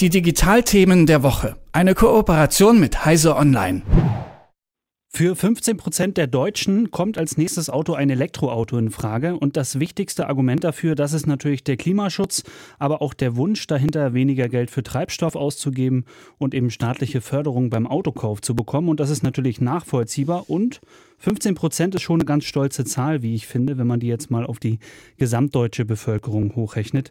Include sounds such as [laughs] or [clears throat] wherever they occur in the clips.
Die Digitalthemen der Woche. Eine Kooperation mit Heise Online. Für 15 Prozent der Deutschen kommt als nächstes Auto ein Elektroauto in Frage. Und das wichtigste Argument dafür, das ist natürlich der Klimaschutz, aber auch der Wunsch dahinter, weniger Geld für Treibstoff auszugeben und eben staatliche Förderung beim Autokauf zu bekommen. Und das ist natürlich nachvollziehbar. Und 15 Prozent ist schon eine ganz stolze Zahl, wie ich finde, wenn man die jetzt mal auf die gesamtdeutsche Bevölkerung hochrechnet.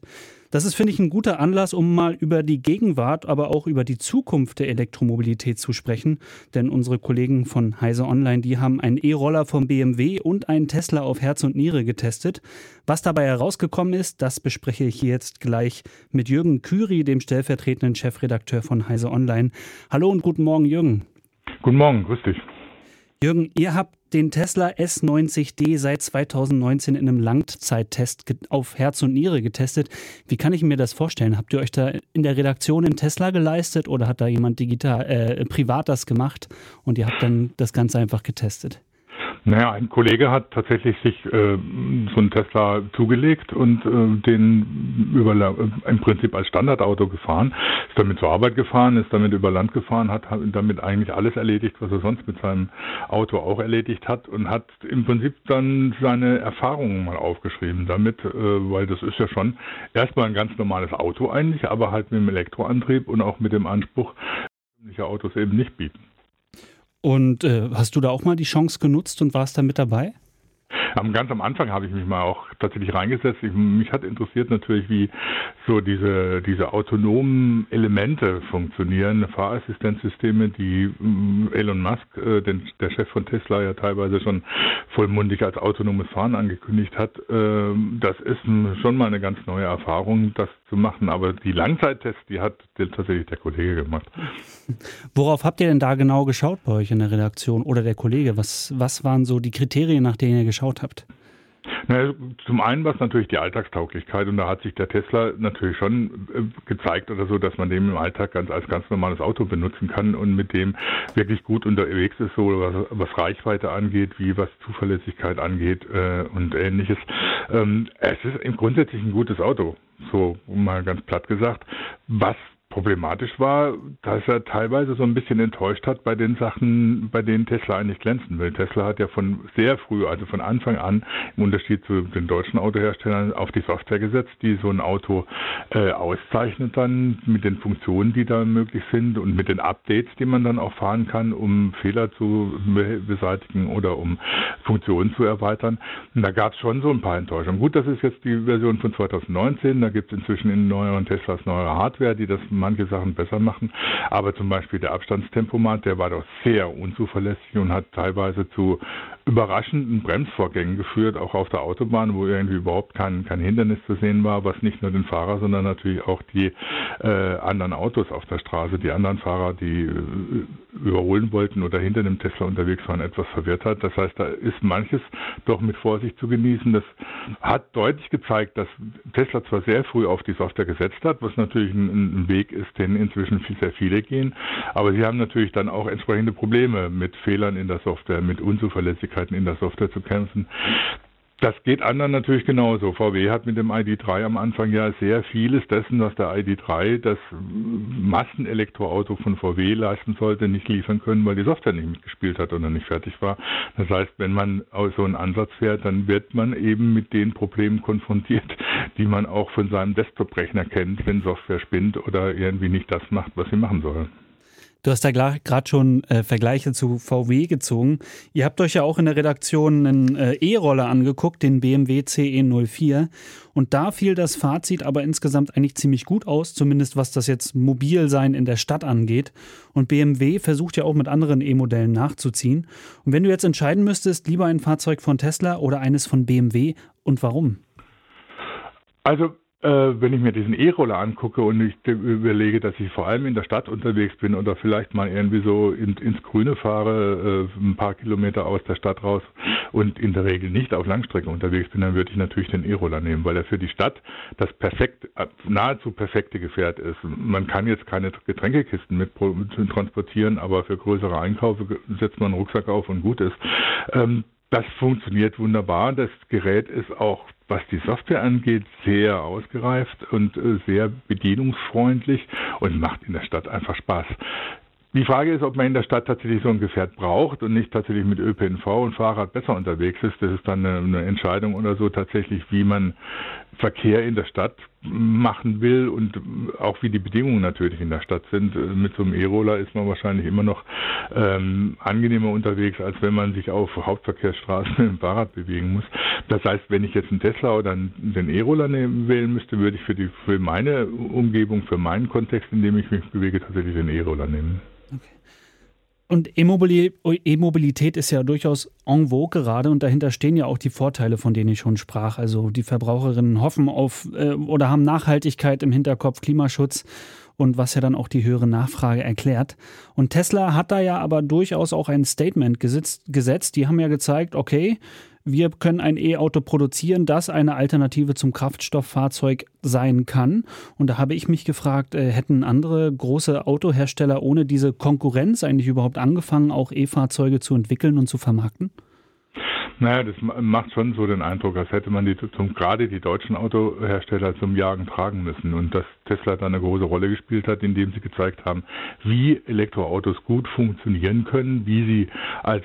Das ist, finde ich, ein guter Anlass, um mal über die Gegenwart, aber auch über die Zukunft der Elektromobilität zu sprechen. Denn unsere Kollegen von Heise Online, die haben einen E-Roller vom BMW und einen Tesla auf Herz und Niere getestet. Was dabei herausgekommen ist, das bespreche ich jetzt gleich mit Jürgen Küri, dem stellvertretenden Chefredakteur von Heise Online. Hallo und guten Morgen, Jürgen. Guten Morgen, grüß dich. Jürgen, ihr habt den Tesla S90D seit 2019 in einem Langzeittest auf Herz und Niere getestet. Wie kann ich mir das vorstellen? Habt ihr euch da in der Redaktion in Tesla geleistet oder hat da jemand digital, äh, privat das gemacht und ihr habt dann das Ganze einfach getestet? Naja, ein Kollege hat tatsächlich sich äh, so einen Tesla zugelegt und äh, den über, äh, im Prinzip als Standardauto gefahren, ist damit zur Arbeit gefahren, ist damit über Land gefahren, hat, damit eigentlich alles erledigt, was er sonst mit seinem Auto auch erledigt hat und hat im Prinzip dann seine Erfahrungen mal aufgeschrieben damit, äh, weil das ist ja schon erstmal ein ganz normales Auto eigentlich, aber halt mit dem Elektroantrieb und auch mit dem Anspruch, solche Autos eben nicht bieten. Und äh, hast du da auch mal die Chance genutzt und warst da mit dabei? Ganz am Anfang habe ich mich mal auch tatsächlich reingesetzt. Ich, mich hat interessiert natürlich, wie so diese, diese autonomen Elemente funktionieren, Fahrassistenzsysteme, die mm, Elon Musk, äh, den, der Chef von Tesla, ja teilweise schon vollmundig als autonomes Fahren angekündigt hat. Äh, das ist schon mal eine ganz neue Erfahrung, das zu machen. Aber die Langzeittests, die hat tatsächlich der Kollege gemacht. [laughs] Worauf habt ihr denn da genau geschaut bei euch in der Redaktion oder der Kollege? Was, was waren so die Kriterien, nach denen ihr geschaut habt? Na, zum einen war es natürlich die Alltagstauglichkeit und da hat sich der Tesla natürlich schon äh, gezeigt oder so, dass man den im Alltag ganz als ganz normales Auto benutzen kann und mit dem wirklich gut unterwegs ist, so was, was Reichweite angeht, wie was Zuverlässigkeit angeht äh, und ähnliches. Ähm, es ist im grundsätzlich ein gutes Auto, so mal ganz platt gesagt. Was Problematisch war, dass er teilweise so ein bisschen enttäuscht hat bei den Sachen, bei denen Tesla eigentlich glänzen will. Tesla hat ja von sehr früh, also von Anfang an, im Unterschied zu den deutschen Autoherstellern, auf die Software gesetzt, die so ein Auto äh, auszeichnet dann mit den Funktionen, die da möglich sind und mit den Updates, die man dann auch fahren kann, um Fehler zu beseitigen oder um Funktionen zu erweitern. Und da gab es schon so ein paar Enttäuschungen. Gut, das ist jetzt die Version von 2019. Da gibt es inzwischen in neueren Teslas neuere Hardware, die das manche Sachen besser machen. Aber zum Beispiel der Abstandstempomat, der war doch sehr unzuverlässig und hat teilweise zu überraschenden Bremsvorgängen geführt, auch auf der Autobahn, wo irgendwie überhaupt kein, kein Hindernis zu sehen war, was nicht nur den Fahrer, sondern natürlich auch die äh, anderen Autos auf der Straße, die anderen Fahrer, die äh, überholen wollten oder hinter dem Tesla unterwegs waren, etwas verwirrt hat. Das heißt, da ist manches doch mit Vorsicht zu genießen. Das hat deutlich gezeigt, dass Tesla zwar sehr früh auf die Software gesetzt hat, was natürlich ein, ein Weg ist, den inzwischen sehr viele gehen, aber sie haben natürlich dann auch entsprechende Probleme mit Fehlern in der Software, mit Unzuverlässigkeit Schwierigkeiten in der Software zu kämpfen. Das geht anderen natürlich genauso. VW hat mit dem ID3 am Anfang ja sehr vieles dessen, was der ID3, das Massenelektroauto von VW leisten sollte, nicht liefern können, weil die Software nicht mitgespielt hat oder nicht fertig war. Das heißt, wenn man so einen Ansatz fährt, dann wird man eben mit den Problemen konfrontiert, die man auch von seinem Desktop-Rechner kennt, wenn Software spinnt oder irgendwie nicht das macht, was sie machen soll. Du hast da gerade schon äh, Vergleiche zu VW gezogen. Ihr habt euch ja auch in der Redaktion einen äh, E-Roller angeguckt, den BMW CE04. Und da fiel das Fazit aber insgesamt eigentlich ziemlich gut aus, zumindest was das jetzt Mobilsein in der Stadt angeht. Und BMW versucht ja auch mit anderen E-Modellen nachzuziehen. Und wenn du jetzt entscheiden müsstest, lieber ein Fahrzeug von Tesla oder eines von BMW und warum? Also äh, wenn ich mir diesen E-Roller angucke und ich überlege, dass ich vor allem in der Stadt unterwegs bin oder vielleicht mal irgendwie so in, ins Grüne fahre, äh, ein paar Kilometer aus der Stadt raus und in der Regel nicht auf Langstrecke unterwegs bin, dann würde ich natürlich den E-Roller nehmen, weil er für die Stadt das perfekt, nahezu perfekte Gefährt ist. Man kann jetzt keine Getränkekisten mit transportieren, aber für größere Einkäufe setzt man einen Rucksack auf und gut ist. Ähm, das funktioniert wunderbar. Das Gerät ist auch, was die Software angeht, sehr ausgereift und äh, sehr bedienungsfreundlich und macht in der Stadt einfach Spaß. Die Frage ist, ob man in der Stadt tatsächlich so ein Gefährt braucht und nicht tatsächlich mit ÖPNV und Fahrrad besser unterwegs ist. Das ist dann eine, Entscheidung oder so tatsächlich, wie man Verkehr in der Stadt machen will und auch wie die Bedingungen natürlich in der Stadt sind. Mit so einem E-Roller ist man wahrscheinlich immer noch ähm, angenehmer unterwegs, als wenn man sich auf Hauptverkehrsstraßen [laughs] mit dem Fahrrad bewegen muss. Das heißt, wenn ich jetzt einen Tesla oder den E-Roller wählen müsste, würde ich für, die, für meine Umgebung, für meinen Kontext, in dem ich mich bewege, tatsächlich den E-Roller nehmen. Und E-Mobilität ist ja durchaus en vogue gerade und dahinter stehen ja auch die Vorteile, von denen ich schon sprach. Also die Verbraucherinnen hoffen auf äh, oder haben Nachhaltigkeit im Hinterkopf, Klimaschutz und was ja dann auch die höhere Nachfrage erklärt. Und Tesla hat da ja aber durchaus auch ein Statement gesetzt. gesetzt. Die haben ja gezeigt, okay, wir können ein E-Auto produzieren, das eine Alternative zum Kraftstofffahrzeug sein kann. Und da habe ich mich gefragt, äh, hätten andere große Autohersteller ohne diese Konkurrenz eigentlich überhaupt angefangen, auch E-Fahrzeuge zu entwickeln und zu vermarkten? Naja, das macht schon so den Eindruck, als hätte man die zum, gerade die deutschen Autohersteller zum Jagen tragen müssen und dass Tesla da eine große Rolle gespielt hat, indem sie gezeigt haben, wie Elektroautos gut funktionieren können, wie sie als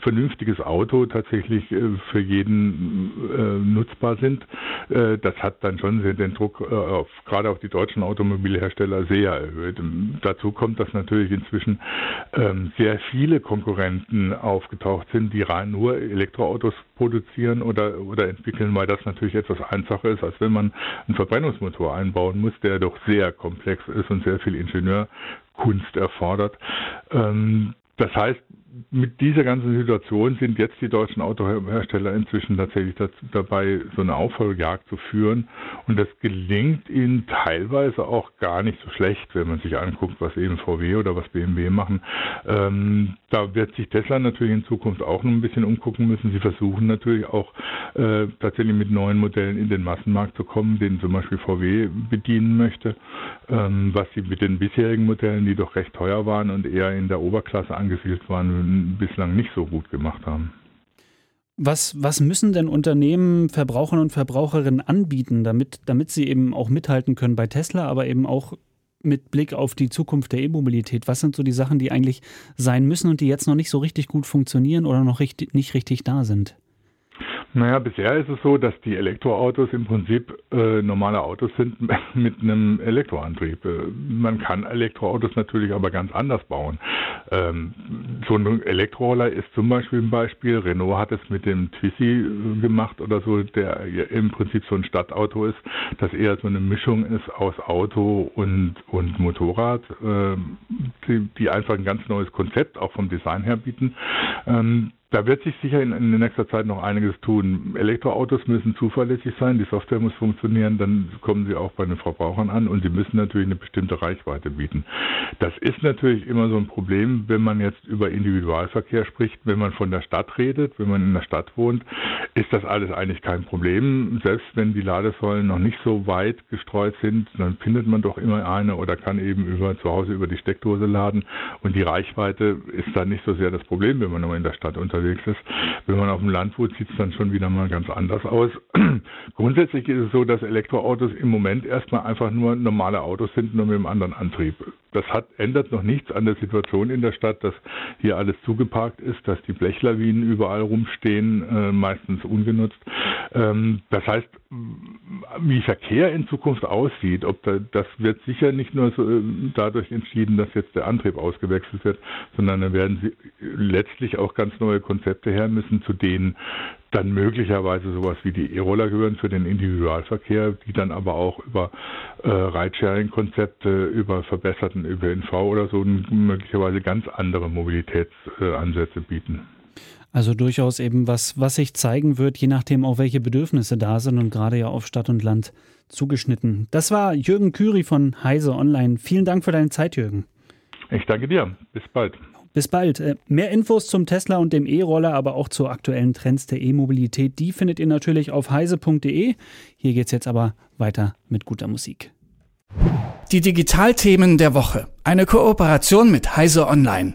vernünftiges Auto tatsächlich äh, für jeden äh, nutzbar sind. Äh, das hat dann schon den Druck auf, gerade auf die deutschen Automobilhersteller sehr erhöht. Dazu kommt, dass natürlich inzwischen ähm, sehr viele Konkurrenten aufgetaucht sind, die rein nur Elektro Elektroautos produzieren oder, oder entwickeln, weil das natürlich etwas einfacher ist, als wenn man einen Verbrennungsmotor einbauen muss, der doch sehr komplex ist und sehr viel Ingenieurkunst erfordert. Ähm, das heißt, mit dieser ganzen Situation sind jetzt die deutschen Autohersteller inzwischen tatsächlich dazu, dabei, so eine Aufholjagd zu führen. Und das gelingt ihnen teilweise auch gar nicht so schlecht, wenn man sich anguckt, was eben VW oder was BMW machen. Ähm, da wird sich Tesla natürlich in Zukunft auch noch ein bisschen umgucken müssen. Sie versuchen natürlich auch äh, tatsächlich mit neuen Modellen in den Massenmarkt zu kommen, den zum Beispiel VW bedienen möchte, ähm, was sie mit den bisherigen Modellen, die doch recht teuer waren und eher in der Oberklasse angesiedelt waren, bislang nicht so gut gemacht haben. Was, was müssen denn Unternehmen Verbrauchern und Verbraucherinnen anbieten, damit, damit sie eben auch mithalten können bei Tesla, aber eben auch mit Blick auf die Zukunft der E-Mobilität? Was sind so die Sachen, die eigentlich sein müssen und die jetzt noch nicht so richtig gut funktionieren oder noch richtig, nicht richtig da sind? Naja, bisher ist es so, dass die Elektroautos im Prinzip äh, normale Autos sind [laughs] mit einem Elektroantrieb. Äh, man kann Elektroautos natürlich aber ganz anders bauen. Ähm, so ein Elektroroller ist zum Beispiel ein Beispiel. Renault hat es mit dem Twizy äh, gemacht oder so, der im Prinzip so ein Stadtauto ist, das eher so eine Mischung ist aus Auto und, und Motorrad, äh, die, die einfach ein ganz neues Konzept auch vom Design her bieten. Ähm, da wird sich sicher in, in nächster Zeit noch einiges tun. Elektroautos müssen zuverlässig sein, die Software muss funktionieren, dann kommen sie auch bei den Verbrauchern an und sie müssen natürlich eine bestimmte Reichweite bieten. Das ist natürlich immer so ein Problem, wenn man jetzt über Individualverkehr spricht, wenn man von der Stadt redet, wenn man in der Stadt wohnt, ist das alles eigentlich kein Problem. Selbst wenn die Ladesäulen noch nicht so weit gestreut sind, dann findet man doch immer eine oder kann eben über zu Hause über die Steckdose laden und die Reichweite ist dann nicht so sehr das Problem, wenn man nur in der Stadt unterwegs unterwegs ist. Wenn man auf dem Land wohnt, sieht es dann schon wieder mal ganz anders aus. [clears throat] Grundsätzlich ist es so, dass Elektroautos im Moment erstmal einfach nur normale Autos sind, nur mit einem anderen Antrieb. Das hat, ändert noch nichts an der Situation in der Stadt, dass hier alles zugeparkt ist, dass die Blechlawinen überall rumstehen, äh, meistens ungenutzt. Ähm, das heißt, wie Verkehr in Zukunft aussieht, ob da, das wird sicher nicht nur so, äh, dadurch entschieden, dass jetzt der Antrieb ausgewechselt wird, sondern da werden sie letztlich auch ganz neue Konzepte her müssen, zu denen dann möglicherweise sowas wie die E-Roller gehören für den Individualverkehr, die dann aber auch über äh, Ridesharing-Konzepte, über verbesserten ÖPNV oder so möglicherweise ganz andere Mobilitätsansätze äh, bieten. Also durchaus eben was, was sich zeigen wird, je nachdem auch welche Bedürfnisse da sind und gerade ja auf Stadt und Land zugeschnitten. Das war Jürgen Küri von Heise Online. Vielen Dank für deine Zeit, Jürgen. Ich danke dir. Bis bald. Bis bald. Äh, mehr Infos zum Tesla und dem E-Roller, aber auch zu aktuellen Trends der E-Mobilität, die findet ihr natürlich auf heise.de. Hier geht's jetzt aber weiter mit guter Musik. Die Digitalthemen der Woche. Eine Kooperation mit Heise Online.